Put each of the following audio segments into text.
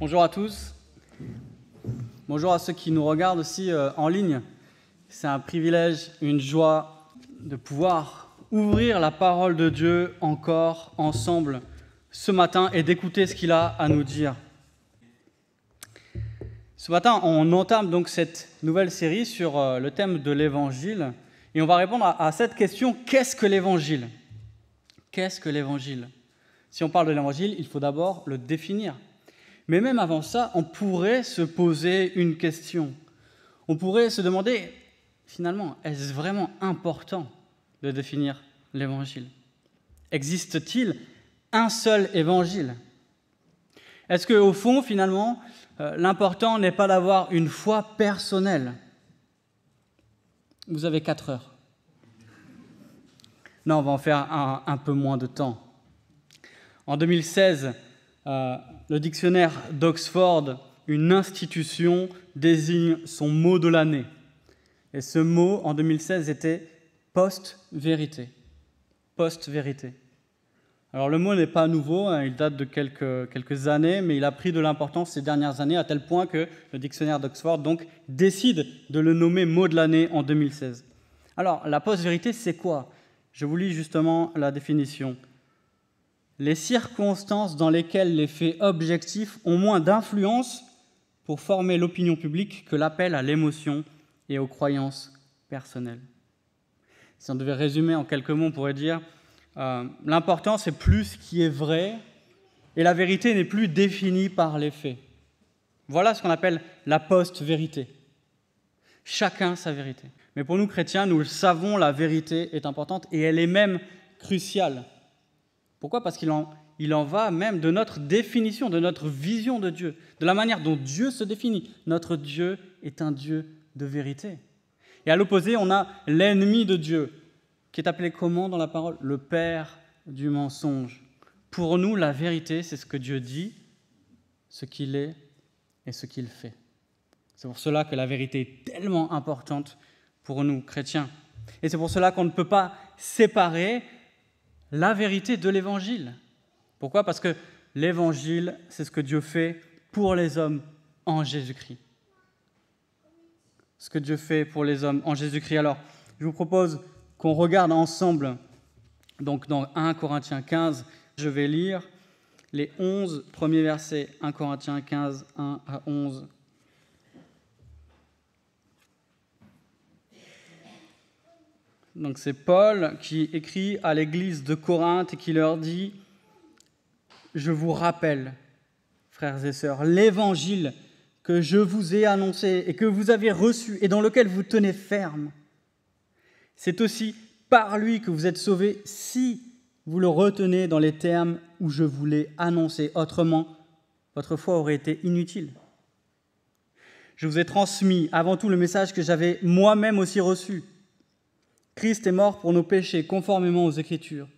Bonjour à tous. Bonjour à ceux qui nous regardent aussi euh, en ligne. C'est un privilège, une joie de pouvoir ouvrir la parole de Dieu encore ensemble ce matin et d'écouter ce qu'il a à nous dire. Ce matin, on entame donc cette nouvelle série sur euh, le thème de l'évangile et on va répondre à, à cette question qu'est-ce que l'évangile? Qu'est-ce que l'évangile? Si on parle de l'évangile, il faut d'abord le définir. Mais même avant ça, on pourrait se poser une question. On pourrait se demander, finalement, est-ce vraiment important de définir l'évangile? Existe-t-il un seul évangile? Est-ce qu'au fond, finalement, euh, l'important n'est pas d'avoir une foi personnelle? Vous avez quatre heures. Non, on va en faire un, peu moins de temps. En 2016, euh, le dictionnaire d'Oxford, une institution, désigne son mot de l'année. Et ce mot, en 2016, était post-vérité. Post-vérité. Alors le mot n'est pas nouveau, hein, il date de quelques, années, mais il a pris de l'importance ces dernières années à tel point que le dictionnaire d'Oxford donc décide de le nommer mot de l'année en 2016. Alors la post-vérité, c'est quoi? Je vous lis justement la définition. Les circonstances dans lesquelles les faits objectifs ont moins d'influence pour former l'opinion publique que l'appel à l'émotion et aux croyances personnelles. Si on devait résumer en quelques mots, on pourrait dire euh, l'important c'est plus ce qui est vrai et la vérité n'est plus définie par les faits. Voilà ce qu'on appelle la post-vérité. Chacun sa vérité. Mais pour nous chrétiens, nous le savons, la vérité est importante et elle est même cruciale. Pourquoi? Parce qu'il en, va même de notre définition, de notre vision de Dieu, de la manière dont Dieu se définit. Notre Dieu est un Dieu de vérité. Et à l'opposé, on a l'ennemi de Dieu, qui est appelé comment dans la parole? Le Père du mensonge. Pour nous, la vérité, c'est ce que Dieu dit, ce qu'il est et ce qu'il fait. C'est pour cela que la vérité est tellement importante pour nous, chrétiens. Et c'est pour cela qu'on ne peut pas séparer la vérité de l'évangile. Pourquoi? Parce que l'évangile, c'est ce que Dieu fait pour les hommes en Jésus-Christ. Ce que Dieu fait pour les hommes en Jésus-Christ. Alors, je vous propose qu'on regarde ensemble, donc dans 1 Corinthiens 15, je vais lire les 11 premiers versets, 1 Corinthiens 15, 1 à 11. Donc c'est Paul qui écrit à l'église de Corinthe et qui leur dit, je vous rappelle, frères et sœurs, l'évangile que je vous ai annoncé et que vous avez reçu et dans lequel vous tenez ferme. C'est aussi par lui que vous êtes sauvés si vous le retenez dans les termes où je vous l'ai annoncé. Autrement, votre foi aurait été inutile. Je vous ai transmis avant tout le message que j'avais moi-même aussi reçu Christ est mort pour nos péchés, conformément aux Écritures.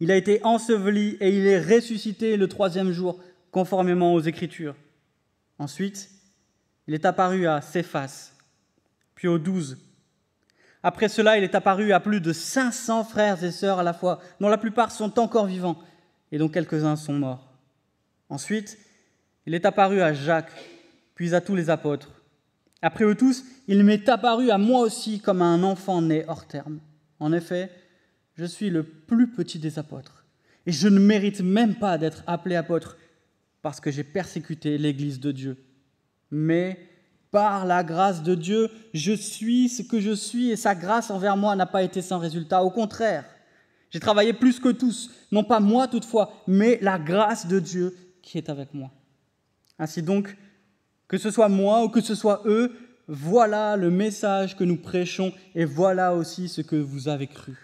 Il a été enseveli et il est ressuscité le troisième jour, conformément aux Écritures. Ensuite, il est apparu à Céphas, puis aux douze. Après cela, il est apparu à plus de 500 frères et sœurs à la fois, dont la plupart sont encore vivants et dont quelques-uns sont morts. Ensuite, il est apparu à Jacques, puis à tous les apôtres. Après eux tous, il m'est apparu à moi aussi comme à un enfant né hors terme. En effet, je suis le plus petit des apôtres, et je ne mérite même pas d'être appelé apôtre, parce que j'ai persécuté l'Église de Dieu. Mais par la grâce de Dieu, je suis ce que je suis, et sa grâce envers moi n'a pas été sans résultat. Au contraire, j'ai travaillé plus que tous, non pas moi toutefois, mais la grâce de Dieu qui est avec moi. Ainsi donc, que ce soit moi ou que ce soit eux, voilà le message que nous prêchons et voilà aussi ce que vous avez cru.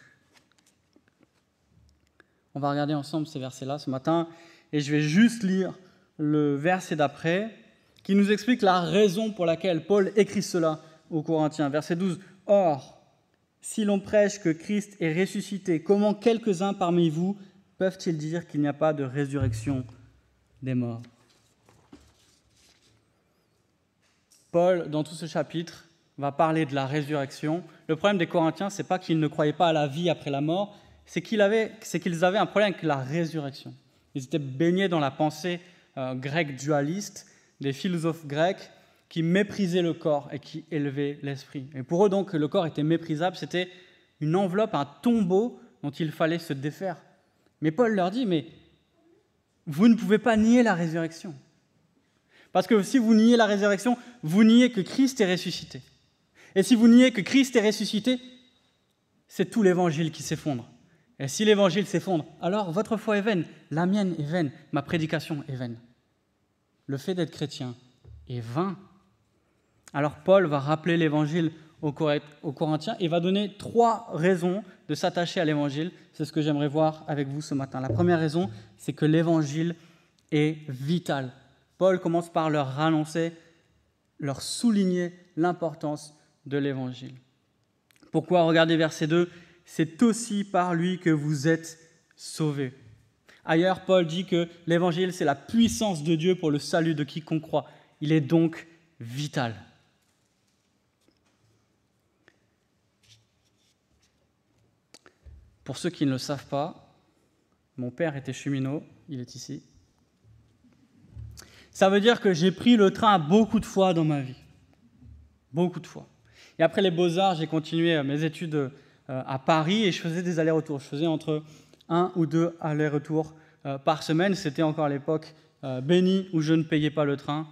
On va regarder ensemble ces versets-là ce matin et je vais juste lire le verset d'après qui nous explique la raison pour laquelle Paul écrit cela aux Corinthiens. Verset 12. Or, si l'on prêche que Christ est ressuscité, comment quelques-uns parmi vous peuvent-ils dire qu'il n'y a pas de résurrection des morts? Paul, dans tout ce chapitre, va parler de la résurrection. Le problème des Corinthiens, c'est pas qu'ils ne croyaient pas à la vie après la mort, c'est qu'ils avaient, avaient, un problème avec la résurrection. Ils étaient baignés dans la pensée euh, grecs dualistes, des philosophes grecs qui méprisaient le corps et qui élevaient l'esprit. Et pour eux, donc, le corps était méprisable, c'était une enveloppe, un tombeau dont il fallait se défaire. Mais Paul leur dit, mais vous ne pouvez pas nier la résurrection. Parce que si vous niez la résurrection, vous niez que Christ est ressuscité. Et si vous niez que Christ est ressuscité, c'est tout l'évangile qui s'effondre. Et si l'évangile s'effondre, alors votre foi est vaine, la mienne est vaine, ma prédication est vaine. Le fait d'être chrétien est vain. Alors Paul va rappeler l'évangile aux Corinthiens et va donner trois raisons de s'attacher à l'évangile. C'est ce que j'aimerais voir avec vous ce matin. La première raison, c'est que l'évangile est vital. Paul commence par leur annoncer, leur souligner l'importance de l'évangile. Pourquoi? Regardez verset 2, c'est aussi par lui que vous êtes sauvés. Ailleurs, Paul dit que l'évangile, c'est la puissance de Dieu pour le salut de quiconque croit. Il est donc vital. Pour ceux qui ne le savent pas, mon père était cheminot, il est ici. Ça veut dire que j'ai pris le train beaucoup de fois dans ma vie. Beaucoup de fois. Et après les beaux-arts, j'ai continué euh, mes études euh, à Paris et je faisais des allers-retours. Je faisais entre un ou deux allers-retours euh, par semaine. C'était encore l'époque bénie où je ne payais pas le train.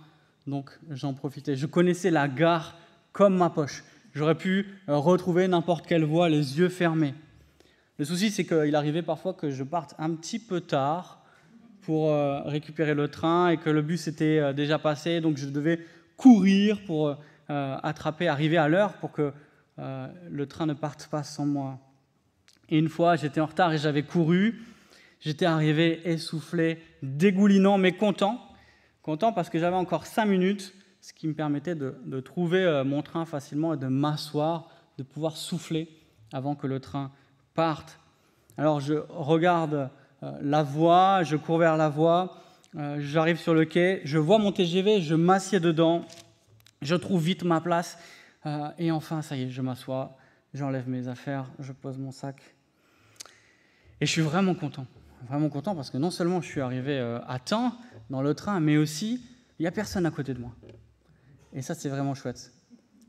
Donc j'en profitais. Je connaissais la gare comme ma poche. J'aurais pu retrouver n'importe quelle voie les yeux fermés. Le souci, c'est qu'il arrivait parfois que je parte un petit peu tard pour euh, récupérer le train et que le bus était euh, déjà passé, donc je devais courir pour euh, attraper, arriver à l'heure pour que le train ne parte pas sans moi. Et une fois, j'étais en retard et j'avais couru. J'étais arrivé essoufflé, dégoulinant, mais content. Content parce que j'avais encore cinq minutes, ce qui me permettait de, de trouver mon train facilement et de m'asseoir, de pouvoir souffler avant que le train alors je regarde la voie, je cours vers la voie, euh, j'arrive sur le quai, je vois mon TGV, je m'assieds dedans, je trouve vite ma place, euh, et enfin, ça y est, je m'assois, j'enlève mes affaires, je pose mon sac. Et je suis vraiment content, vraiment content parce que non seulement je suis arrivé à temps dans le train, mais aussi il n'y a personne à côté de moi. Et ça, c'est vraiment chouette.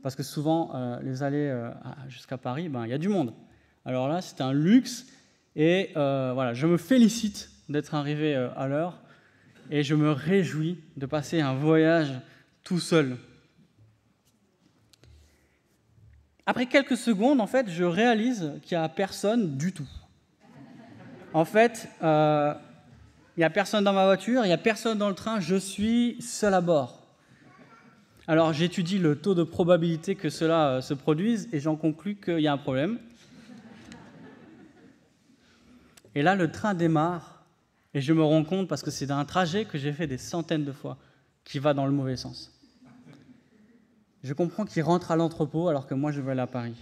Parce que souvent, les allées jusqu'à Paris, ben, il y a du monde. Alors là, c'est un luxe. Et euh, voilà, je me félicite d'être arrivé euh, à l'heure et je me réjouis de passer un voyage tout seul. Après quelques secondes, en fait, je réalise qu'il n'y a personne du tout. En fait, euh, il n'y a personne dans ma voiture, il n'y a personne dans le train, je suis seul à bord. Alors j'étudie le taux de probabilité que cela se produise et j'en conclus qu'il y a un problème. Et là, le train démarre et je me rends compte, parce que c'est un trajet que j'ai fait des centaines de fois, qui va dans le mauvais sens. Je comprends qu'il rentre à l'entrepôt alors que moi je veux aller à Paris.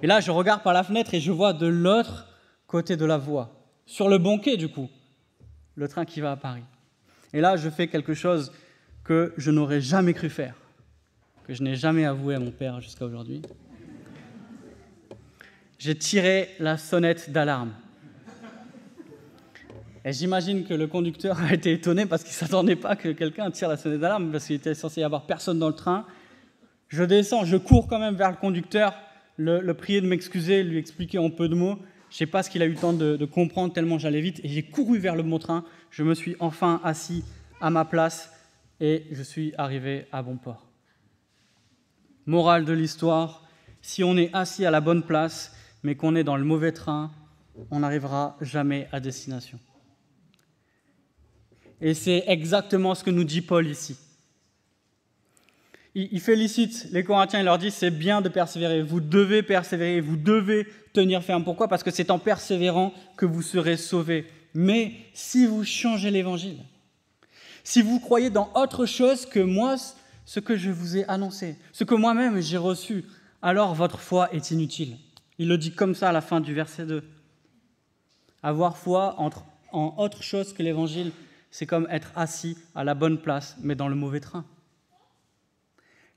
Et là, je regarde par la fenêtre et je vois de l'autre côté de la voie, sur le banquet du coup, le train qui va à Paris. Et là, je fais quelque chose que je n'aurais jamais cru faire, que je n'ai jamais avoué à mon père jusqu'à aujourd'hui j'ai tiré la sonnette d'alarme. Et j'imagine que le conducteur a été étonné parce qu'il ne s'attendait pas que quelqu'un tire la sonnette d'alarme, parce qu'il était censé y avoir personne dans le train. Je descends, je cours quand même vers le conducteur, le, prier de m'excuser, lui expliquer en peu de mots. Je ne sais pas ce qu'il a eu le temps de, de comprendre tellement j'allais vite. Et j'ai couru vers le bon train. Je me suis enfin assis à ma place et je suis arrivé à bon port. Morale de l'histoire, si on est assis à la bonne place, mais qu'on est dans le mauvais train, on n'arrivera jamais à destination. Et c'est exactement ce que nous dit Paul ici. Il, félicite les Corinthiens, il leur dit c'est bien de persévérer, vous devez persévérer, vous devez tenir ferme. Pourquoi? Parce que c'est en persévérant que vous serez sauvés. Mais si vous changez l'évangile, si vous croyez dans autre chose que moi, ce que je vous ai annoncé, ce que moi-même j'ai reçu, alors votre foi est inutile. Il le dit comme ça à la fin du verset 2. Avoir foi en autre chose que l'évangile, c'est comme être assis à la bonne place, mais dans le mauvais train.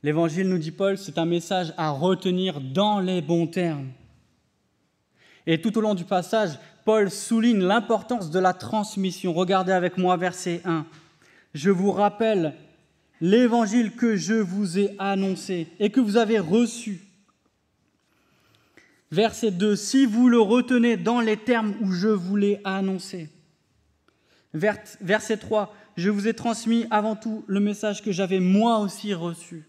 L'évangile, nous dit Paul, c'est un message à retenir dans les bons termes. Et tout au long du passage, Paul souligne l'importance de la transmission. Regardez avec moi verset 1. Je vous rappelle l'évangile que je vous ai annoncé et que vous avez reçu. Verset 2. Si vous le retenez dans les termes où je vous l'ai annoncé. Verset 3. Je vous ai transmis avant tout le message que j'avais moi aussi reçu.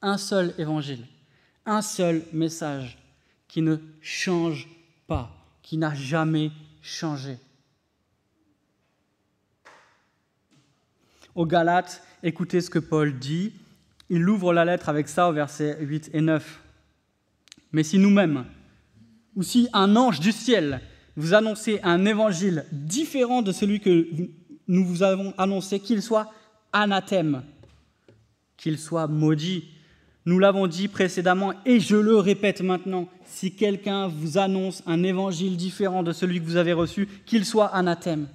Un seul évangile, un seul message qui ne change pas, qui n'a jamais changé. Aux Galates, écoutez ce que Paul dit. Il ouvre la lettre avec ça au verset 8 et 9. Mais si nous-mêmes, ou si un ange du ciel vous annoncez un évangile différent de celui que nous vous avons annoncé, qu'il soit anathème, qu'il soit maudit. Nous l'avons dit précédemment et je le répète maintenant, si quelqu'un vous annonce un évangile différent de celui que vous avez reçu, qu'il soit anathème.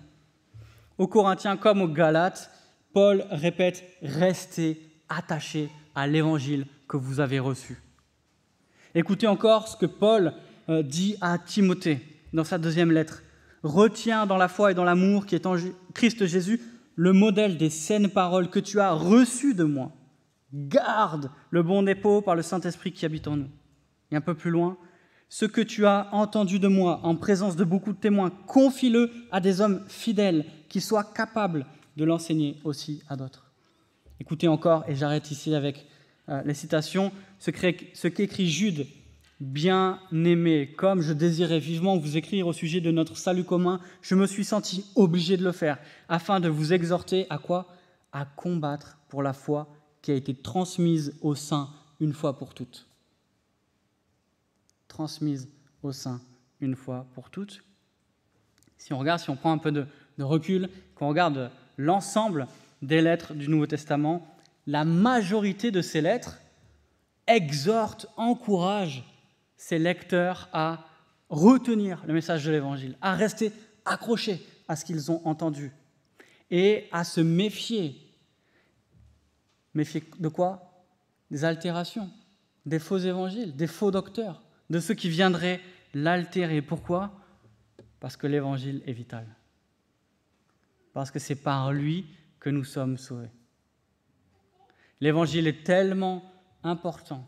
Aux Corinthiens comme aux Galates, Paul répète, restez attachés à l'évangile que vous avez reçu. Écoutez encore ce que Paul euh, dit à Timothée dans sa deuxième lettre. Retiens dans la foi et dans l'amour qui est en Christ Jésus le modèle des saines paroles que tu as reçues de moi. Garde le bon dépôt par le Saint-Esprit qui habite en nous. Et un peu plus loin, ce que tu as entendu de moi en présence de beaucoup de témoins, confie-le à des hommes fidèles qui soient capables de l'enseigner aussi à d'autres. Écoutez encore, et j'arrête ici avec euh, les citations, ce qu'écrit Jude Bien-aimé, comme je désirais vivement vous écrire au sujet de notre salut commun, je me suis senti obligé de le faire, afin de vous exhorter à quoi? À combattre pour la foi qui a été transmise au sein une fois pour toutes. Transmise au sein une fois pour toutes. Si on regarde, si on prend un peu de, de recul, qu'on regarde l'ensemble des lettres du Nouveau Testament, la majorité de ces lettres exhortent, encouragent ses lecteurs à retenir le message de l'Évangile, à rester accrochés à ce qu'ils ont entendu et à se méfier. Méfier de quoi? Des altérations, des faux évangiles, des faux docteurs, de ceux qui viendraient l'altérer. Pourquoi? Parce que l'Évangile est vital. Parce que c'est par lui que nous sommes sauvés. L'Évangile est tellement important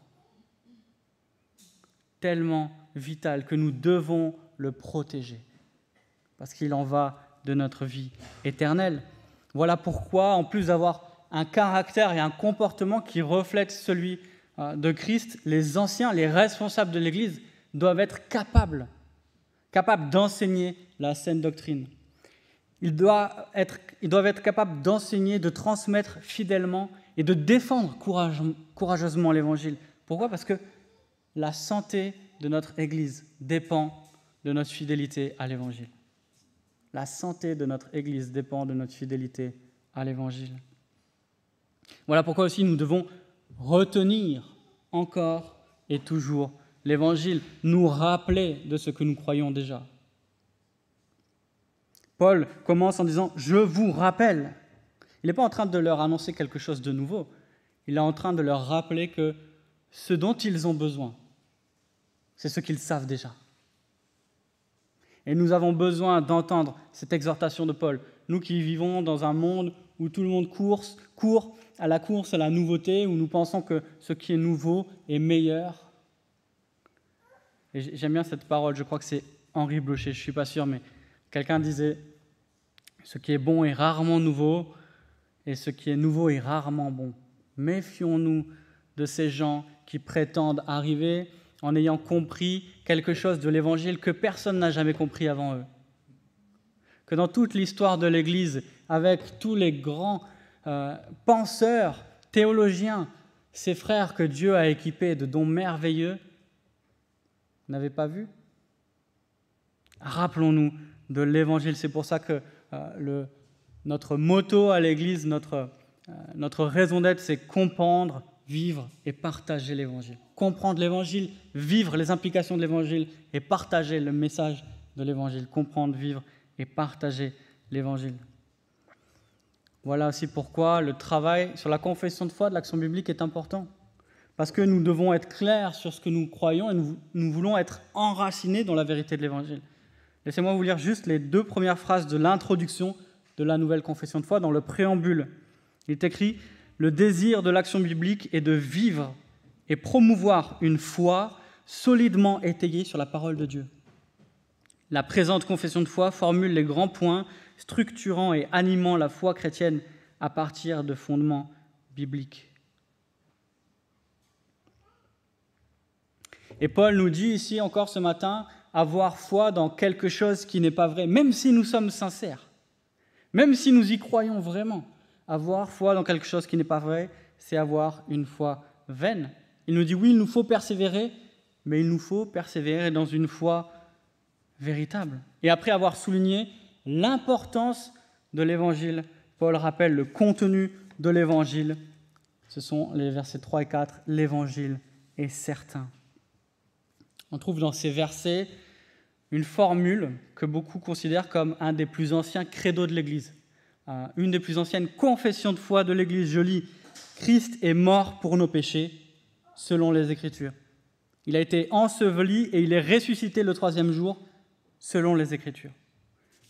tellement vital que nous devons le protéger, parce qu'il en va de notre vie éternelle. Voilà pourquoi, en plus d'avoir un caractère et un comportement qui reflètent celui euh, de Christ, les anciens, les responsables de l'Église doivent être capables, capables d'enseigner la saine doctrine. Ils doivent être, capables d'enseigner, de transmettre fidèlement et de défendre courageusement l'Évangile. Pourquoi? Parce que la santé de notre Église dépend de notre fidélité à l'Évangile. La santé de notre Église dépend de notre fidélité à l'Évangile. Voilà pourquoi aussi nous devons retenir encore et toujours l'Évangile, nous rappeler de ce que nous croyons déjà. Paul commence en disant ⁇ Je vous rappelle ⁇ Il n'est pas en train de leur annoncer quelque chose de nouveau, il est en train de leur rappeler que ce dont ils ont besoin, c'est ce qu'ils savent déjà. Et nous avons besoin d'entendre cette exhortation de Paul. Nous qui vivons dans un monde où tout le monde court, court à la course à la nouveauté, où nous pensons que ce qui est nouveau est meilleur. Et j'aime bien cette parole, je crois que c'est Henri Blocher, je ne suis pas sûr, mais quelqu'un disait Ce qui est bon est rarement nouveau, et ce qui est nouveau est rarement bon. Méfions-nous de ces gens qui prétendent arriver en ayant compris quelque chose de l'Évangile que personne n'a jamais compris avant eux. Que dans toute l'histoire de l'Église, avec tous les grands euh, penseurs, théologiens, ces frères que Dieu a équipés de dons merveilleux, n'avaient pas vu? Rappelons-nous de l'Évangile. C'est pour ça que euh, le, notre motto à l'Église, notre, euh, notre raison d'être, c'est comprendre, vivre et partager l'Évangile comprendre l'Évangile, vivre les implications de l'Évangile et partager le message de l'Évangile, comprendre, vivre et partager l'Évangile. Voilà aussi pourquoi le travail sur la confession de foi de l'action biblique est important. Parce que nous devons être clairs sur ce que nous croyons et nous, voulons être enracinés dans la vérité de l'Évangile. Laissez-moi vous lire juste les deux premières phrases de l'introduction de la nouvelle confession de foi dans le préambule. Il est écrit Le désir de l'action biblique est de vivre et promouvoir une foi solidement étayée sur la parole de Dieu. La présente confession de foi formule les grands points structurant et animant la foi chrétienne à partir de fondements bibliques. Et Paul nous dit ici encore ce matin avoir foi dans quelque chose qui n'est pas vrai, même si nous sommes sincères, même si nous y croyons vraiment. Avoir foi dans quelque chose qui n'est pas vrai, c'est avoir une foi vaine. Il nous dit oui, il nous faut persévérer, mais il nous faut persévérer dans une foi véritable. Et après avoir souligné l'importance de l'évangile, Paul rappelle le contenu de l'évangile. Ce sont les versets 3 et 4. L'évangile est certain. On trouve dans ces versets une formule que beaucoup considèrent comme un des plus anciens credos de l'Église, euh, une des plus anciennes confessions de foi de l'Église. Je lis Christ est mort pour nos péchés, selon les Écritures. Il a été enseveli et il est ressuscité le troisième jour, selon les Écritures.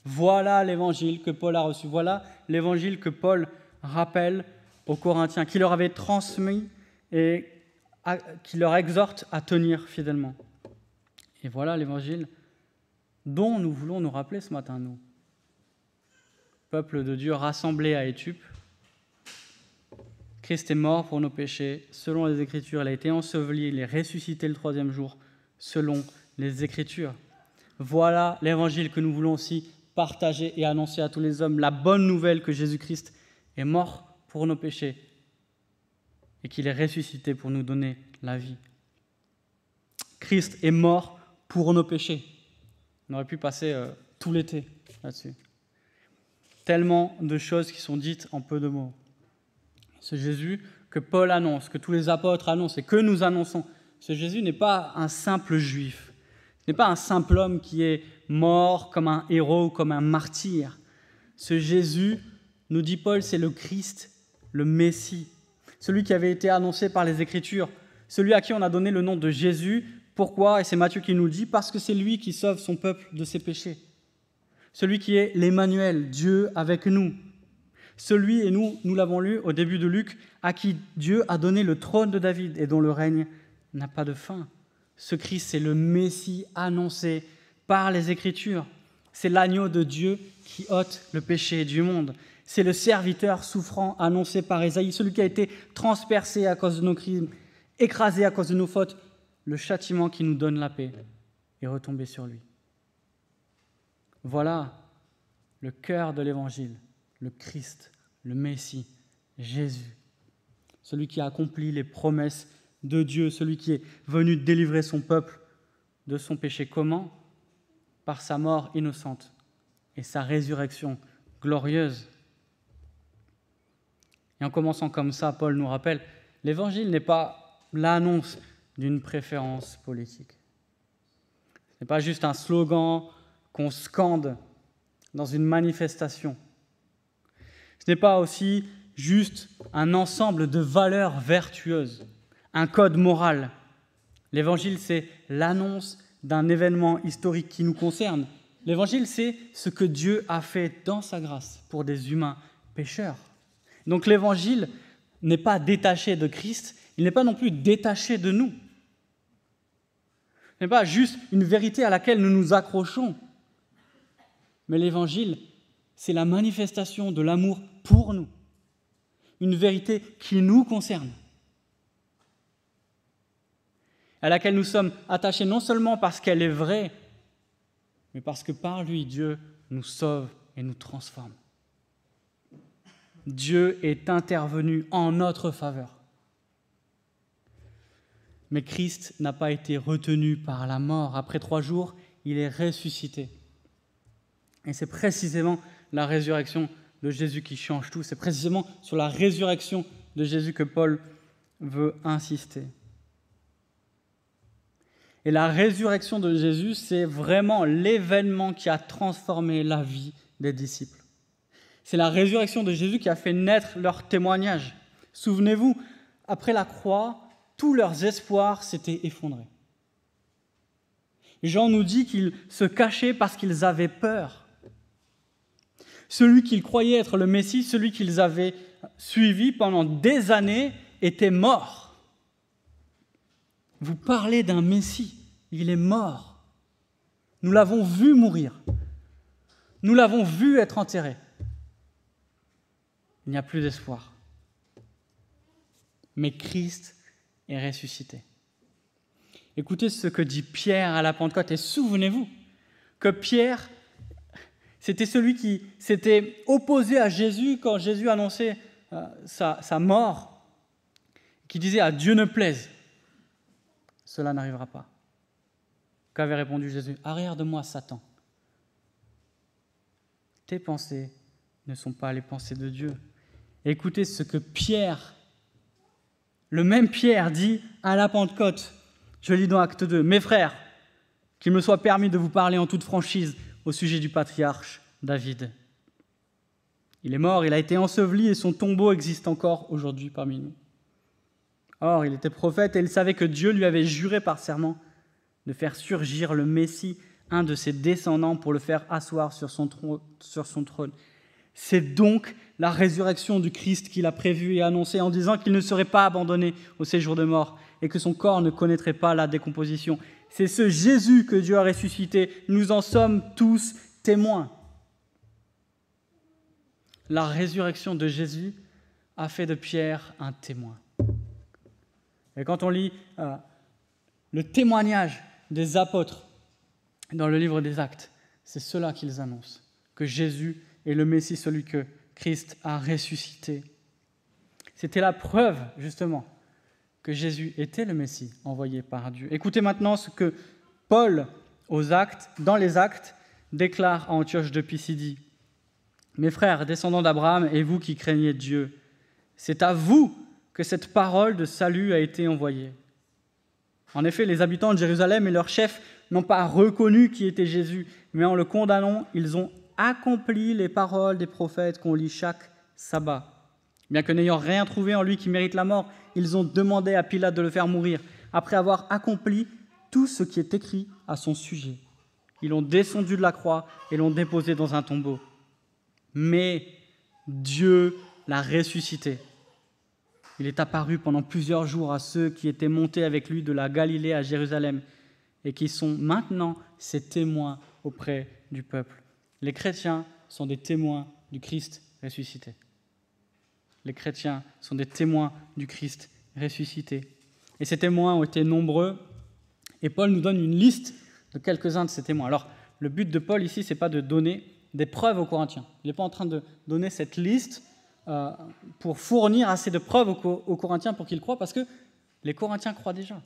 Voilà l'évangile que Paul a reçu. Voilà l'évangile que Paul rappelle aux Corinthiens, qui leur avait transmis et qui leur exhorte à tenir fidèlement. Et voilà l'évangile dont nous voulons nous rappeler ce matin, nous. Peuple de Dieu rassemblé à Étupe. Christ est mort pour nos péchés, selon les Écritures. Il a été enseveli, il est ressuscité le troisième jour, selon les Écritures. Voilà l'évangile que nous voulons aussi partager et annoncer à tous les hommes, la bonne nouvelle que Jésus-Christ est mort pour nos péchés et qu'il est ressuscité pour nous donner la vie. Christ est mort pour nos péchés. On aurait pu passer euh, tout l'été là-dessus. Tellement de choses qui sont dites en peu de mots. Ce Jésus que Paul annonce, que tous les apôtres annoncent et que nous annonçons, ce Jésus n'est pas un simple juif, ce n'est pas un simple homme qui est mort comme un héros, comme un martyr. Ce Jésus, nous dit Paul, c'est le Christ, le Messie, celui qui avait été annoncé par les Écritures, celui à qui on a donné le nom de Jésus pourquoi? Et c'est Matthieu qui nous dit, parce que c'est lui qui sauve son peuple de ses péchés. Celui qui est l'Emmanuel, Dieu avec nous. Celui, et nous, nous l'avons lu au début de Luc, à qui Dieu a donné le trône de David et dont le règne n'a pas de fin. Ce Christ, c'est le Messie annoncé par les Écritures. C'est l'agneau de Dieu qui ôte le péché du monde. C'est le serviteur souffrant annoncé par Ésaïe, celui qui a été transpercé à cause de nos crimes, écrasé à cause de nos fautes, le châtiment qui nous donne la paix est retombé sur lui. Voilà le cœur de l'Évangile, le Christ, le Messie, Jésus, celui qui a accompli les promesses de Dieu, celui qui est venu délivrer son peuple de son péché. Comment Par sa mort innocente et sa résurrection glorieuse. Et en commençant comme ça, Paul nous rappelle, l'Évangile n'est pas l'annonce d'une préférence politique. Ce n'est pas juste un slogan qu'on scande dans une manifestation. Ce n'est pas aussi juste un ensemble de valeurs vertueuses, un code moral. L'évangile, c'est l'annonce d'un événement historique qui nous concerne. L'évangile, c'est ce que Dieu a fait dans sa grâce pour des humains pécheurs. Donc l'évangile n'est pas détaché de Christ, il n'est pas non plus détaché de nous. N'est pas juste une vérité à laquelle nous nous accrochons, mais l'Évangile, c'est la manifestation de l'amour pour nous, une vérité qui nous concerne, à laquelle nous sommes attachés non seulement parce qu'elle est vraie, mais parce que par lui, Dieu nous sauve et nous transforme. Dieu est intervenu en notre faveur. Mais Christ n'a pas été retenu par la mort. Après trois jours, il est ressuscité. Et c'est précisément la résurrection de Jésus qui change tout. C'est précisément sur la résurrection de Jésus que Paul veut insister. Et la résurrection de Jésus, c'est vraiment l'événement qui a transformé la vie des disciples. C'est la résurrection de Jésus qui a fait naître leur témoignage. Souvenez-vous, après la croix, tous leurs espoirs s'étaient effondrés. Jean nous dit qu'ils se cachaient parce qu'ils avaient peur. Celui qu'ils croyaient être le Messie, celui qu'ils avaient suivi pendant des années, était mort. Vous parlez d'un Messie, il est mort. Nous l'avons vu mourir. Nous l'avons vu être enterré. Il n'y a plus d'espoir. Mais Christ est ressuscité. Écoutez ce que dit Pierre à la Pentecôte et souvenez-vous que Pierre, c'était celui qui s'était opposé à Jésus quand Jésus annonçait euh, sa, sa mort, qui disait à Dieu ne plaise, cela n'arrivera pas. Qu'avait répondu Jésus Arrière de moi, Satan. Tes pensées ne sont pas les pensées de Dieu. Écoutez ce que Pierre, le même Pierre, dit à la Pentecôte. Je lis dans Acte 2. Mes frères, qu'il me soit permis de vous parler en toute franchise au sujet du patriarche David. Il est mort, il a été enseveli et son tombeau existe encore aujourd'hui parmi nous. Or, il était prophète et il savait que Dieu lui avait juré par serment de faire surgir le Messie, un de ses descendants, pour le faire asseoir sur son, trône. C'est donc la résurrection du Christ qu'il a prévue et annoncée en disant qu'il ne serait pas abandonné au séjour de mort et que son corps ne connaîtrait pas la décomposition. C'est ce Jésus que Dieu a ressuscité. Nous en sommes tous témoins. La résurrection de Jésus a fait de Pierre un témoin. Et quand on lit euh, le témoignage des apôtres dans le livre des actes, c'est cela qu'ils annoncent, que Jésus est le Messie, celui que Christ a ressuscité. C'était la preuve, justement, que Jésus était le Messie envoyé par Dieu. Écoutez maintenant ce que Paul, aux actes, dans les actes, déclare à Antioche de Pisidie. Mes frères, descendants d'Abraham, et vous qui craignez Dieu, c'est à vous que cette parole de salut a été envoyée. En effet, les habitants de Jérusalem et leurs chefs n'ont pas reconnu qui était Jésus, mais en le condamnant, ils ont accompli les paroles des prophètes qu'on lit chaque sabbat. Bien que n'ayant rien trouvé en lui qui mérite la mort, ils ont demandé à Pilate de le faire mourir, après avoir accompli tout ce qui est écrit à son sujet. Ils l'ont descendu de la croix et l'ont déposé dans un tombeau. Mais Dieu l'a ressuscité il est apparu pendant plusieurs jours à ceux qui étaient montés avec lui de la Galilée à Jérusalem et qui sont maintenant ses témoins auprès du peuple. Les chrétiens sont des témoins du Christ ressuscité. Les chrétiens sont des témoins du Christ ressuscité. Et ces témoins ont été nombreux. Et Paul nous donne une liste de quelques-uns de ces témoins. Alors, le but de Paul ici, ce n'est pas de donner des preuves aux Corinthiens. Il n'est pas en train de donner cette liste euh, pour fournir assez de preuves aux, Corinthiens pour qu'ils croient, parce que les Corinthiens croient déjà.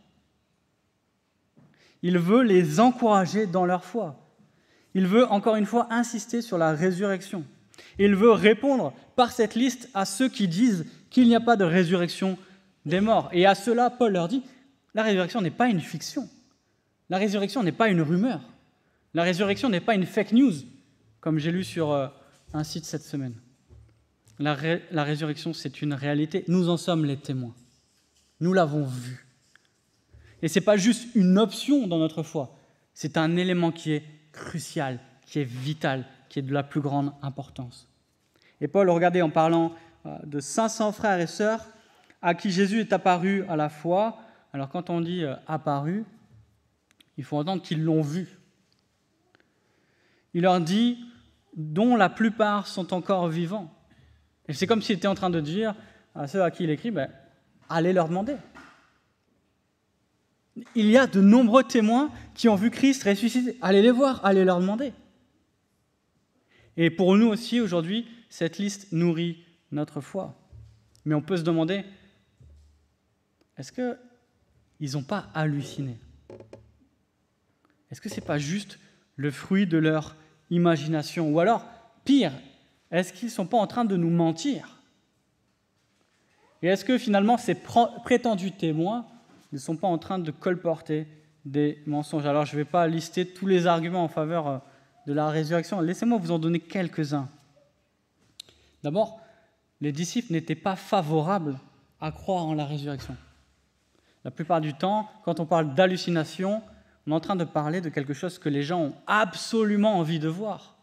Il veut les encourager dans leur foi. Il veut encore une fois insister sur la résurrection. Il veut répondre par cette liste à ceux qui disent qu'il n'y a pas de résurrection des morts. Et à cela, Paul leur dit, la résurrection n'est pas une fiction. La résurrection n'est pas une rumeur. La résurrection n'est pas une fake news, comme j'ai lu sur euh, un site cette semaine. La, résurrection, c'est une réalité. Nous en sommes les témoins. Nous l'avons vu. Et ce n'est pas juste une option dans notre foi, c'est un élément qui est crucial, qui est vital, qui est de la plus grande importance. Et Paul, regardez, en parlant euh, de 500 frères et sœurs à qui Jésus est apparu à la fois, alors quand on dit euh, apparu, il faut entendre qu'ils l'ont vu. Il leur dit, dont la plupart sont encore vivants. Et c'est comme s'il était en train de dire à ceux à qui il écrit, ben, allez leur demander. Il y a de nombreux témoins qui ont vu Christ ressusciter. Allez les voir, allez leur demander. Et pour nous aussi, aujourd'hui, cette liste nourrit notre foi. Mais on peut se demander, est-ce qu'ils n'ont pas halluciné? Est-ce que ce n'est pas juste le fruit de leur imagination? Ou alors, pire, est-ce qu'ils ne sont pas en train de nous mentir? Et est-ce que finalement ces prétendus témoins ne sont pas en train de colporter des mensonges Alors je ne vais pas lister tous les arguments en faveur euh, de la résurrection, laissez-moi vous en donner quelques-uns. D'abord, les disciples n'étaient pas favorables à croire en la résurrection. La plupart du temps, quand on parle d'hallucination, on est en train de parler de quelque chose que les gens ont absolument envie de voir.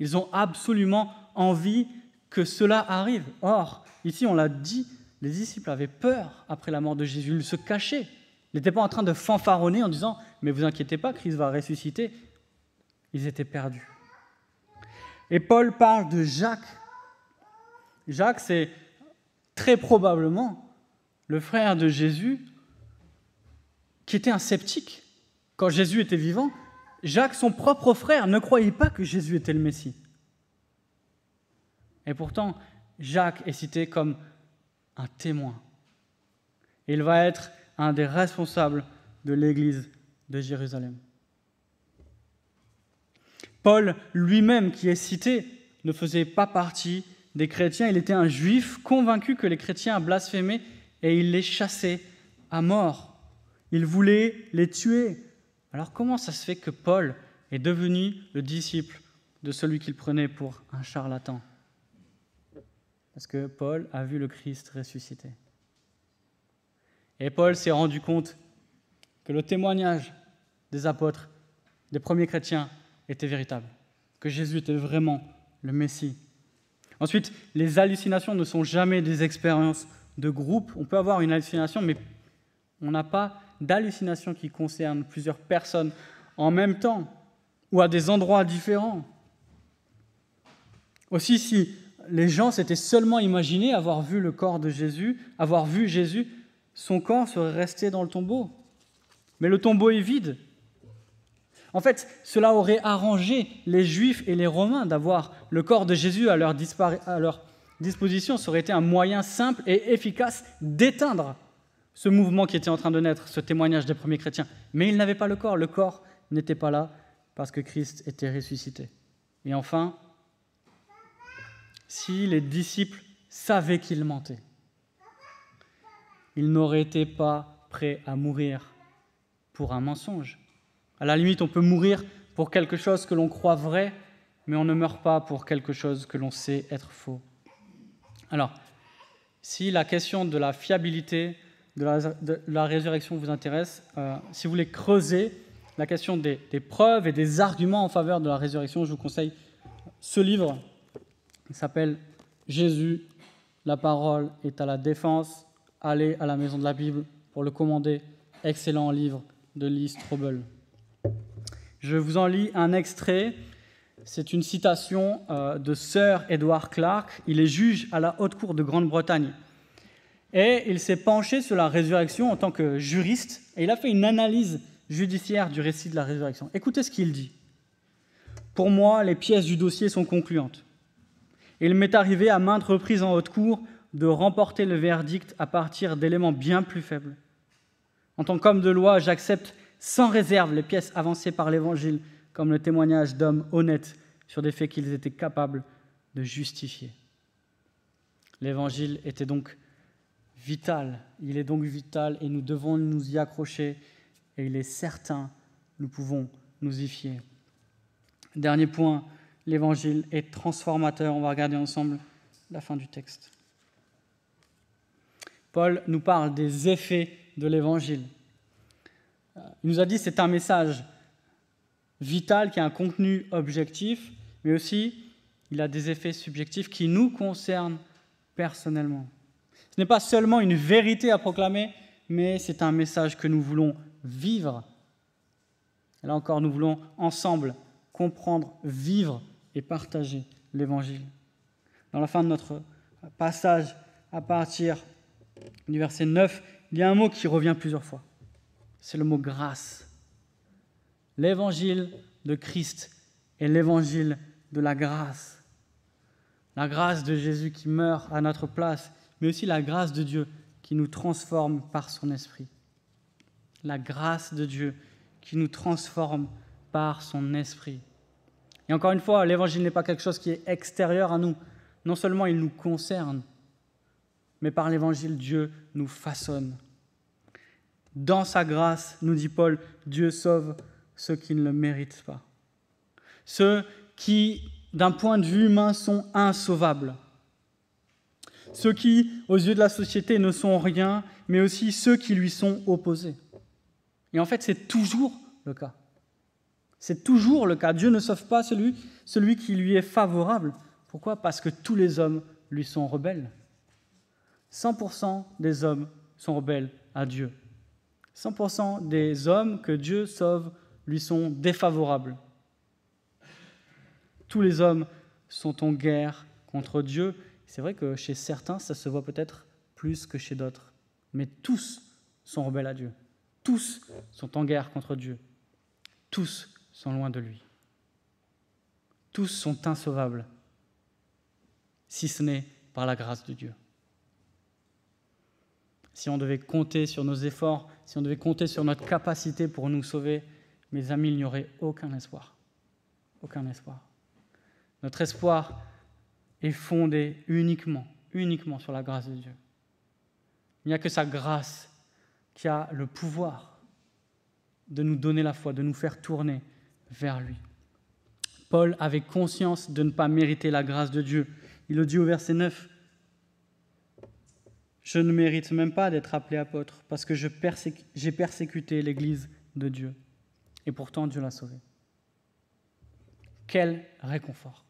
Ils ont absolument envie que cela arrive. Or, ici, on l'a dit, les disciples avaient peur après la mort de Jésus, ils se cachaient. Ils n'étaient pas en train de fanfaronner en disant Mais vous inquiétez pas, Christ va ressusciter. Ils étaient perdus. Et Paul parle de Jacques. Jacques, c'est très probablement le frère de Jésus qui était un sceptique. Quand Jésus était vivant, Jacques, son propre frère, ne croyait pas que Jésus était le Messie. Et pourtant, Jacques est cité comme un témoin. Il va être un des responsables de l'Église de Jérusalem. Paul lui-même, qui est cité, ne faisait pas partie des chrétiens. Il était un juif convaincu que les chrétiens blasphémaient et il les chassait à mort. Il voulait les tuer. Alors comment ça se fait que Paul est devenu le disciple de celui qu'il prenait pour un charlatan? Parce que Paul a vu le Christ ressuscité. Et Paul s'est rendu compte que le témoignage des apôtres, des premiers chrétiens, était véritable, que Jésus était vraiment le Messie. Ensuite, les hallucinations ne sont jamais des expériences de groupe. On peut avoir une hallucination, mais on n'a pas d'hallucination qui concerne plusieurs personnes en même temps ou à des endroits différents. Aussi, si les gens s'étaient seulement imaginés avoir vu le corps de Jésus, avoir vu Jésus, son corps serait resté dans le tombeau. Mais le tombeau est vide. En fait, cela aurait arrangé les Juifs et les Romains d'avoir le corps de Jésus à leur, disposition. Ça aurait été un moyen simple et efficace d'éteindre ce mouvement qui était en train de naître, ce témoignage des premiers chrétiens. Mais ils n'avaient pas le corps. Le corps n'était pas là parce que Christ était ressuscité. Et enfin, si les disciples savaient qu'ils mentaient, ils n'auraient été pas prêts à mourir pour un mensonge. À la limite, on peut mourir pour quelque chose que l'on croit vrai, mais on ne meurt pas pour quelque chose que l'on sait être faux. Alors, si la question de la fiabilité de la, résurrection vous intéresse, euh, si vous voulez creuser la question des, preuves et des arguments en faveur de la résurrection, je vous conseille ce livre. Il s'appelle Jésus, la parole est à la défense allez à la maison de la Bible pour le commander. Excellent livre de Lee Strobel. Je vous en lis un extrait. C'est une citation euh, de Sir Edward Clarke. Il est juge à la Haute Cour de Grande-Bretagne. Et il s'est penché sur la résurrection en tant que juriste et il a fait une analyse judiciaire du récit de la résurrection. Écoutez ce qu'il dit. Pour moi, les pièces du dossier sont concluantes. Il m'est arrivé à maintes reprises en haute cour de remporter le verdict à partir d'éléments bien plus faibles. En tant qu'homme de loi, j'accepte sans réserve les pièces avancées par l'Évangile comme le témoignage d'hommes honnêtes sur des faits qu'ils étaient capables de justifier. L'Évangile était donc vital, il est donc vital et nous devons nous y accrocher et il est certain, nous pouvons nous y fier. Dernier point, l'Évangile est transformateur. On va regarder ensemble la fin du texte. Paul nous parle des effets de l'Évangile. Il nous a dit que c'est un message vital qui a un contenu objectif, mais aussi il a des effets subjectifs qui nous concernent personnellement. Ce n'est pas seulement une vérité à proclamer, mais c'est un message que nous voulons vivre. Là encore, nous voulons ensemble comprendre, vivre et partager l'Évangile. Dans la fin de notre passage, à partir du verset 9, il y a un mot qui revient plusieurs fois. C'est le mot grâce. L'évangile de Christ est l'évangile de la grâce. La grâce de Jésus qui meurt à notre place, mais aussi la grâce de Dieu qui nous transforme par son esprit. La grâce de Dieu qui nous transforme par son esprit. Et encore une fois, l'évangile n'est pas quelque chose qui est extérieur à nous. Non seulement il nous concerne, mais par l'évangile, Dieu nous façonne. Dans sa grâce, nous dit Paul, Dieu sauve ceux qui ne le méritent pas. Ceux qui, d'un point de vue humain, sont insauvables. Ceux qui, aux yeux de la société, ne sont rien, mais aussi ceux qui lui sont opposés. Et en fait, c'est toujours le cas. C'est toujours le cas. Dieu ne sauve pas celui, celui qui lui est favorable. Pourquoi? Parce que tous les hommes lui sont rebelles. 100% des hommes sont rebelles à Dieu. 100% des hommes que Dieu sauve lui sont défavorables. Tous les hommes sont en guerre contre Dieu. C'est vrai que chez certains, ça se voit peut-être plus que chez d'autres. Mais tous sont rebelles à Dieu. Tous sont en guerre contre Dieu. Tous sont loin de lui. Tous sont insauvables, si ce n'est par la grâce de Dieu. Si on devait compter sur nos efforts, si on devait compter sur notre capacité pour nous sauver, mes amis, il n'y aurait aucun espoir. Aucun espoir. Notre espoir est fondé uniquement, uniquement sur la grâce de Dieu. Il n'y a que sa grâce qui a le pouvoir de nous donner la foi, de nous faire tourner vers lui. Paul avait conscience de ne pas mériter la grâce de Dieu. Il le dit au verset 9. Je ne mérite même pas d'être appelé apôtre parce que j'ai persécuté l'Église de Dieu. Et pourtant, Dieu l'a sauvé. Quel réconfort.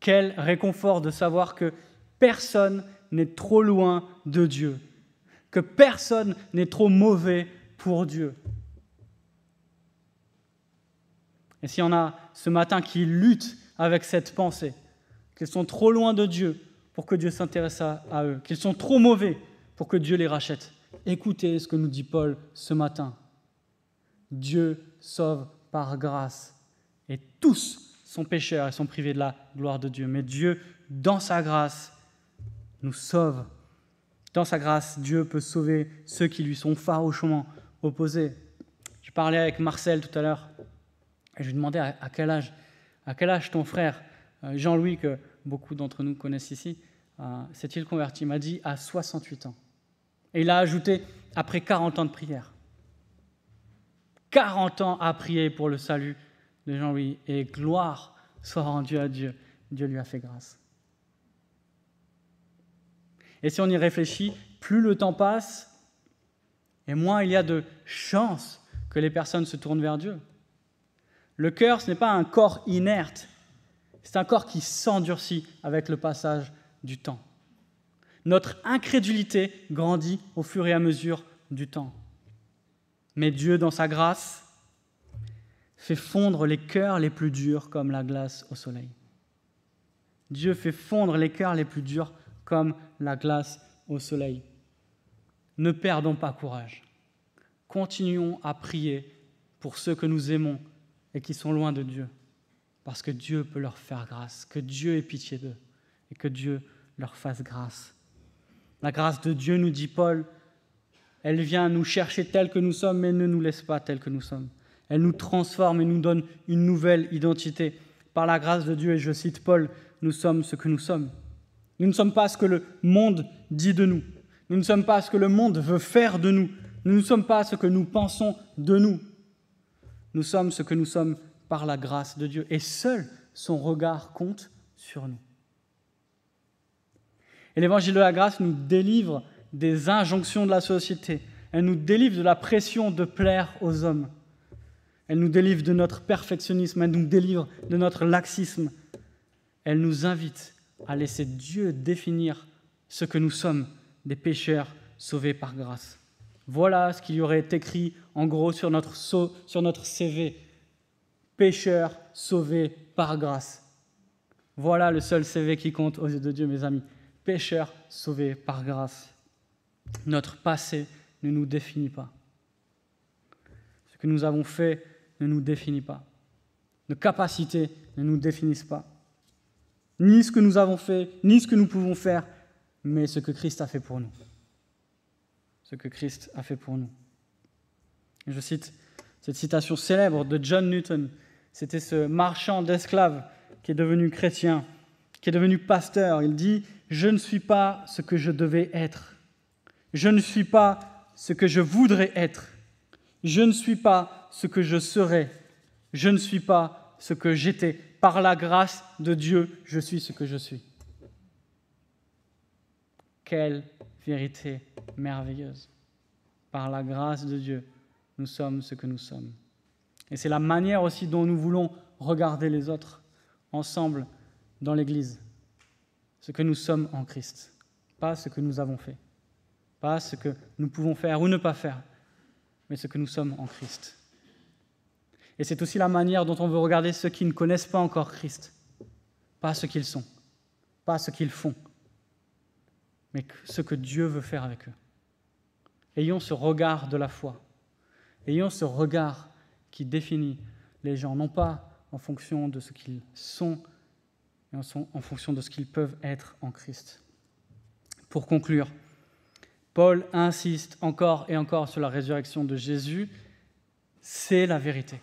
Quel réconfort de savoir que personne n'est trop loin de Dieu, que personne n'est trop mauvais pour Dieu. Et s'il y en a ce matin qui luttent avec cette pensée, qu'ils sont trop loin de Dieu pour que Dieu s'intéresse à, eux, qu'ils sont trop mauvais pour que Dieu les rachète, écoutez ce que nous dit Paul ce matin. Dieu sauve par grâce et tous sont pécheurs et sont privés de la gloire de Dieu. Mais Dieu, dans sa grâce, nous sauve. Dans sa grâce, Dieu peut sauver ceux qui lui sont farouchement opposés. Je parlais avec Marcel tout à l'heure et je lui demandais à, quel âge, à quel âge ton frère, euh, Jean-Louis, que beaucoup d'entre nous connaissent ici, euh, s'est-il converti? Il m'a dit à 68 ans. Et il a ajouté après 40 ans de prière. 40 ans à prier pour le salut de Jean-Louis. Et gloire soit rendue à Dieu. Dieu lui a fait grâce. Et si on y réfléchit, plus le temps passe, et moins il y a de chances que les personnes se tournent vers Dieu. Le cœur, ce n'est pas un corps inerte, c'est un corps qui s'endurcit avec le passage du temps. Notre incrédulité grandit au fur et à mesure du temps. Mais Dieu, dans sa grâce, fait fondre les cœurs les plus durs comme la glace au soleil. Dieu fait fondre les cœurs les plus durs comme la glace au soleil. Ne perdons pas courage. Continuons à prier pour ceux que nous aimons et qui sont loin de Dieu, parce que Dieu peut leur faire grâce, que Dieu ait pitié d'eux et que Dieu leur fasse grâce. La grâce de Dieu, nous dit Paul, elle vient nous chercher tels que nous sommes, mais ne nous laisse pas tels que nous sommes. Elle nous transforme et nous donne une nouvelle identité. Par la grâce de Dieu, et je cite Paul, nous sommes ce que nous sommes. Nous ne sommes pas ce que le monde dit de nous. Nous ne sommes pas ce que le monde veut faire de nous. Nous ne sommes pas ce que nous pensons de nous. Nous sommes ce que nous sommes par la grâce de Dieu. Et seul son regard compte sur nous. Et l'évangile de la grâce nous délivre des injonctions de la société. Elle nous délivre de la pression de plaire aux hommes. Elle nous délivre de notre perfectionnisme. Elle nous délivre de notre laxisme. Elle nous invite à laisser Dieu définir ce que nous sommes, des pécheurs sauvés par grâce. Voilà ce qu'il y aurait écrit en gros sur notre, sur notre CV. Pécheurs sauvés par grâce. Voilà le seul CV qui compte aux yeux de Dieu, mes amis. Pécheurs sauvés par grâce. Notre passé ne nous définit pas. Ce que nous avons fait ne nous définit pas. Nos capacités ne nous définissent pas ni ce que nous avons fait, ni ce que nous pouvons faire, mais ce que Christ a fait pour nous. Ce que Christ a fait pour nous. je cite cette citation célèbre de John Newton. C'était ce marchand d'esclaves qui est devenu chrétien, qui est devenu pasteur. Il dit, je ne suis pas ce que je devais être. Je ne suis pas ce que je voudrais être. Je ne suis pas ce que je serais. Je ne suis pas ce que j'étais par la grâce de Dieu, je suis ce que je suis. Quelle vérité merveilleuse. Par la grâce de Dieu, nous sommes ce que nous sommes. Et c'est la manière aussi dont nous voulons regarder les autres ensemble dans l'Église. Ce que nous sommes en Christ, pas ce que nous avons fait, pas ce que nous pouvons faire ou ne pas faire, mais ce que nous sommes en Christ. Et c'est aussi la manière dont on veut regarder ceux qui ne connaissent pas encore Christ, pas ce qu'ils sont, pas ce qu'ils font, mais ce que Dieu veut faire avec eux. Ayons ce regard de la foi, ayons ce regard qui définit les gens, non pas en fonction de ce qu'ils sont, mais en fonction de ce qu'ils peuvent être en Christ. Pour conclure, Paul insiste encore et encore sur la résurrection de Jésus. C'est la vérité.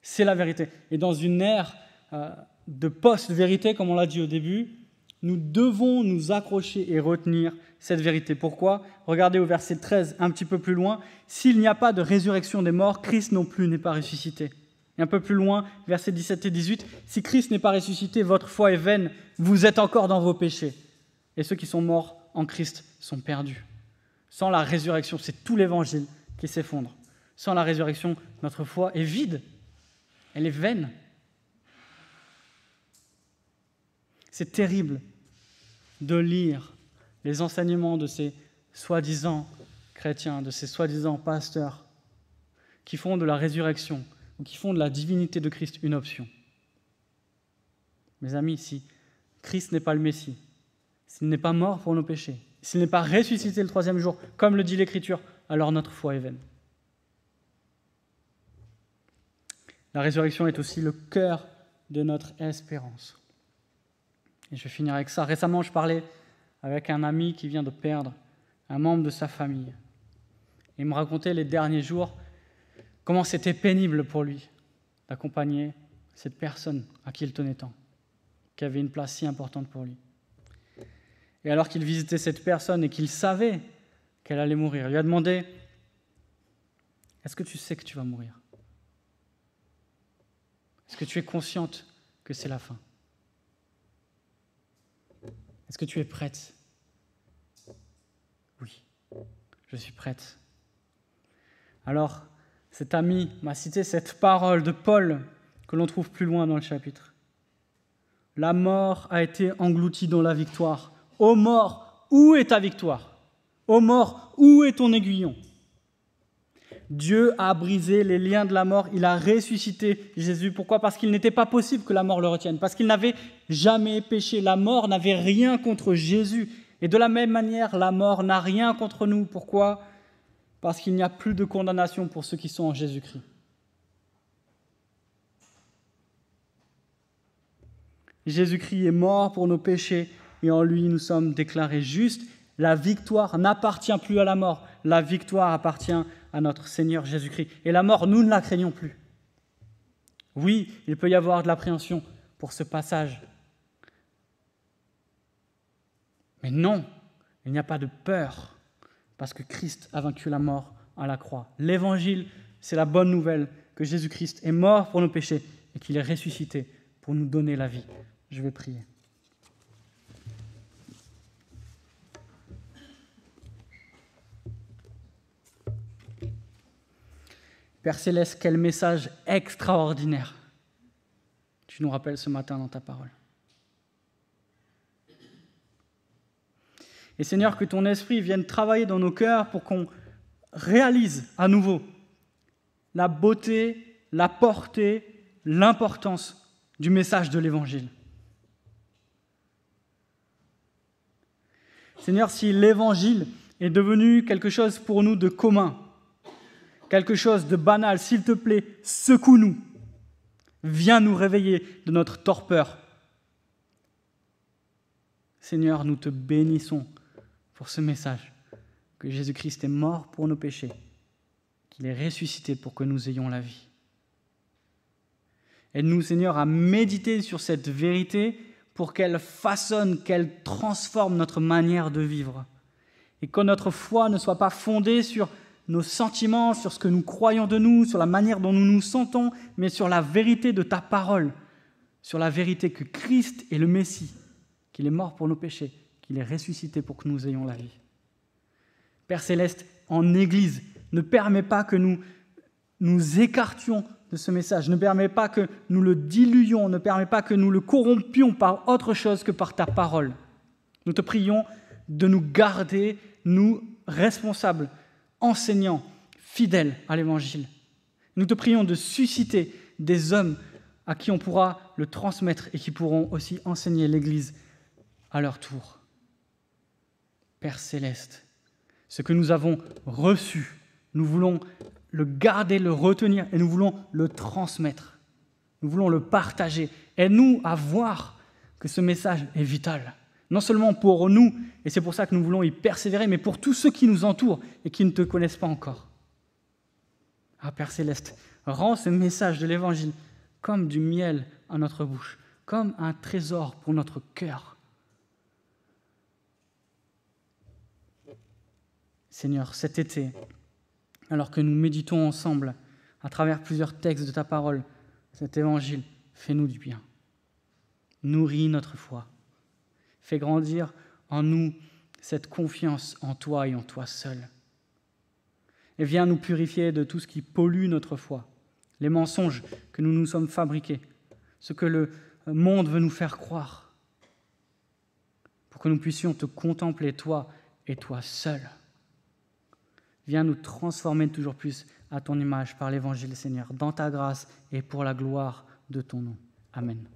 C'est la vérité. Et dans une ère euh, de post-vérité, comme on l'a dit au début, nous devons nous accrocher et retenir cette vérité. Pourquoi? Regardez au verset 13, un petit peu plus loin. S'il n'y a pas de résurrection des morts, Christ non plus n'est pas ressuscité. Et un peu plus loin, versets 17 et 18, si Christ n'est pas ressuscité, votre foi est vaine, vous êtes encore dans vos péchés. Et ceux qui sont morts en Christ sont perdus. Sans la résurrection, c'est tout l'évangile qui s'effondre. Sans la résurrection, notre foi est vide, elle est vaine. C'est terrible de lire les enseignements de ces soi-disant chrétiens, de ces soi-disant pasteurs, qui font de la résurrection ou qui font de la divinité de Christ une option. Mes amis, si Christ n'est pas le Messie, s'il n'est pas mort pour nos péchés, s'il n'est pas ressuscité le troisième jour, comme le dit l'Écriture, alors notre foi est vaine. La résurrection est aussi le cœur de notre espérance. Et je vais finir avec ça. Récemment, je parlais avec un ami qui vient de perdre un membre de sa famille. Il me racontait les derniers jours comment c'était pénible pour lui d'accompagner cette personne à qui il tenait tant, qui avait une place si importante pour lui. Et alors qu'il visitait cette personne et qu'il savait qu'elle allait mourir, il lui a demandé, est-ce que tu sais que tu vas mourir? Est-ce que tu es consciente que c'est la fin? Est-ce que tu es prête? Oui, je suis prête. Alors, cet ami m'a cité cette parole de Paul que l'on trouve plus loin dans le chapitre. La mort a été engloutie dans la victoire. Ô mort, où est ta victoire? Ô mort, où est ton aiguillon? Dieu a brisé les liens de la mort, il a ressuscité Jésus. Pourquoi? Parce qu'il n'était pas possible que la mort le retienne, parce qu'il n'avait jamais péché. La mort n'avait rien contre Jésus. Et de la même manière, la mort n'a rien contre nous. Pourquoi? Parce qu'il n'y a plus de condamnation pour ceux qui sont en Jésus-Christ. Jésus-Christ est mort pour nos péchés et en lui nous sommes déclarés justes. La victoire n'appartient plus à la mort, la victoire appartient à notre Seigneur Jésus-Christ. Et la mort, nous ne la craignons plus. Oui, il peut y avoir de l'appréhension pour ce passage. Mais non, il n'y a pas de peur, parce que Christ a vaincu la mort à la croix. L'évangile, c'est la bonne nouvelle que Jésus-Christ est mort pour nos péchés et qu'il est ressuscité pour nous donner la vie. Je vais prier. Père Céleste, quel message extraordinaire tu nous rappelles ce matin dans ta parole. Et Seigneur, que ton esprit vienne travailler dans nos cœurs pour qu'on réalise à nouveau la beauté, la portée, l'importance du message de l'Évangile. Seigneur, si l'Évangile est devenu quelque chose pour nous de commun, quelque chose de banal, s'il te plaît, secoue-nous. Viens nous réveiller de notre torpeur. Seigneur, nous te bénissons pour ce message, que Jésus-Christ est mort pour nos péchés, qu'il est ressuscité pour que nous ayons la vie. Aide-nous, Seigneur, à méditer sur cette vérité pour qu'elle façonne, qu'elle transforme notre manière de vivre. Et que notre foi ne soit pas fondée sur nos sentiments, sur ce que nous croyons de nous, sur la manière dont nous nous sentons, mais sur la vérité de ta parole, sur la vérité que Christ est le Messie, qu'il est mort pour nos péchés, qu'il est ressuscité pour que nous ayons la vie. Père céleste, en Église, ne permet pas que nous nous écartions de ce message, ne permet pas que nous le diluions, ne permet pas que nous le corrompions par autre chose que par ta parole. Nous te prions de nous garder, nous, responsables, enseignants, fidèles à l'Évangile. Nous te prions de susciter des hommes à qui on pourra le transmettre et qui pourront aussi enseigner l'Église à leur tour. Père céleste, ce que nous avons reçu, nous voulons le garder, le retenir et nous voulons le transmettre. Nous voulons le partager. Aide-nous à voir que ce message est vital. Non seulement pour nous, et c'est pour ça que nous voulons y persévérer, mais pour tous ceux qui nous entourent et qui ne te connaissent pas encore. Ah Père céleste, rends ce message de l'Évangile comme du miel à notre bouche, comme un trésor pour notre cœur. Seigneur, cet été, alors que nous méditons ensemble à travers plusieurs textes de ta parole, cet évangile, fais-nous du bien. Nourris notre foi. Fais grandir en nous cette confiance en toi et en toi seul. Et viens nous purifier de tout ce qui pollue notre foi, les mensonges que nous nous sommes fabriqués, ce que le monde veut nous faire croire, pour que nous puissions te contempler, toi et toi seul. Viens nous transformer toujours plus à ton image par l'Évangile, Seigneur, dans ta grâce et pour la gloire de ton nom. Amen.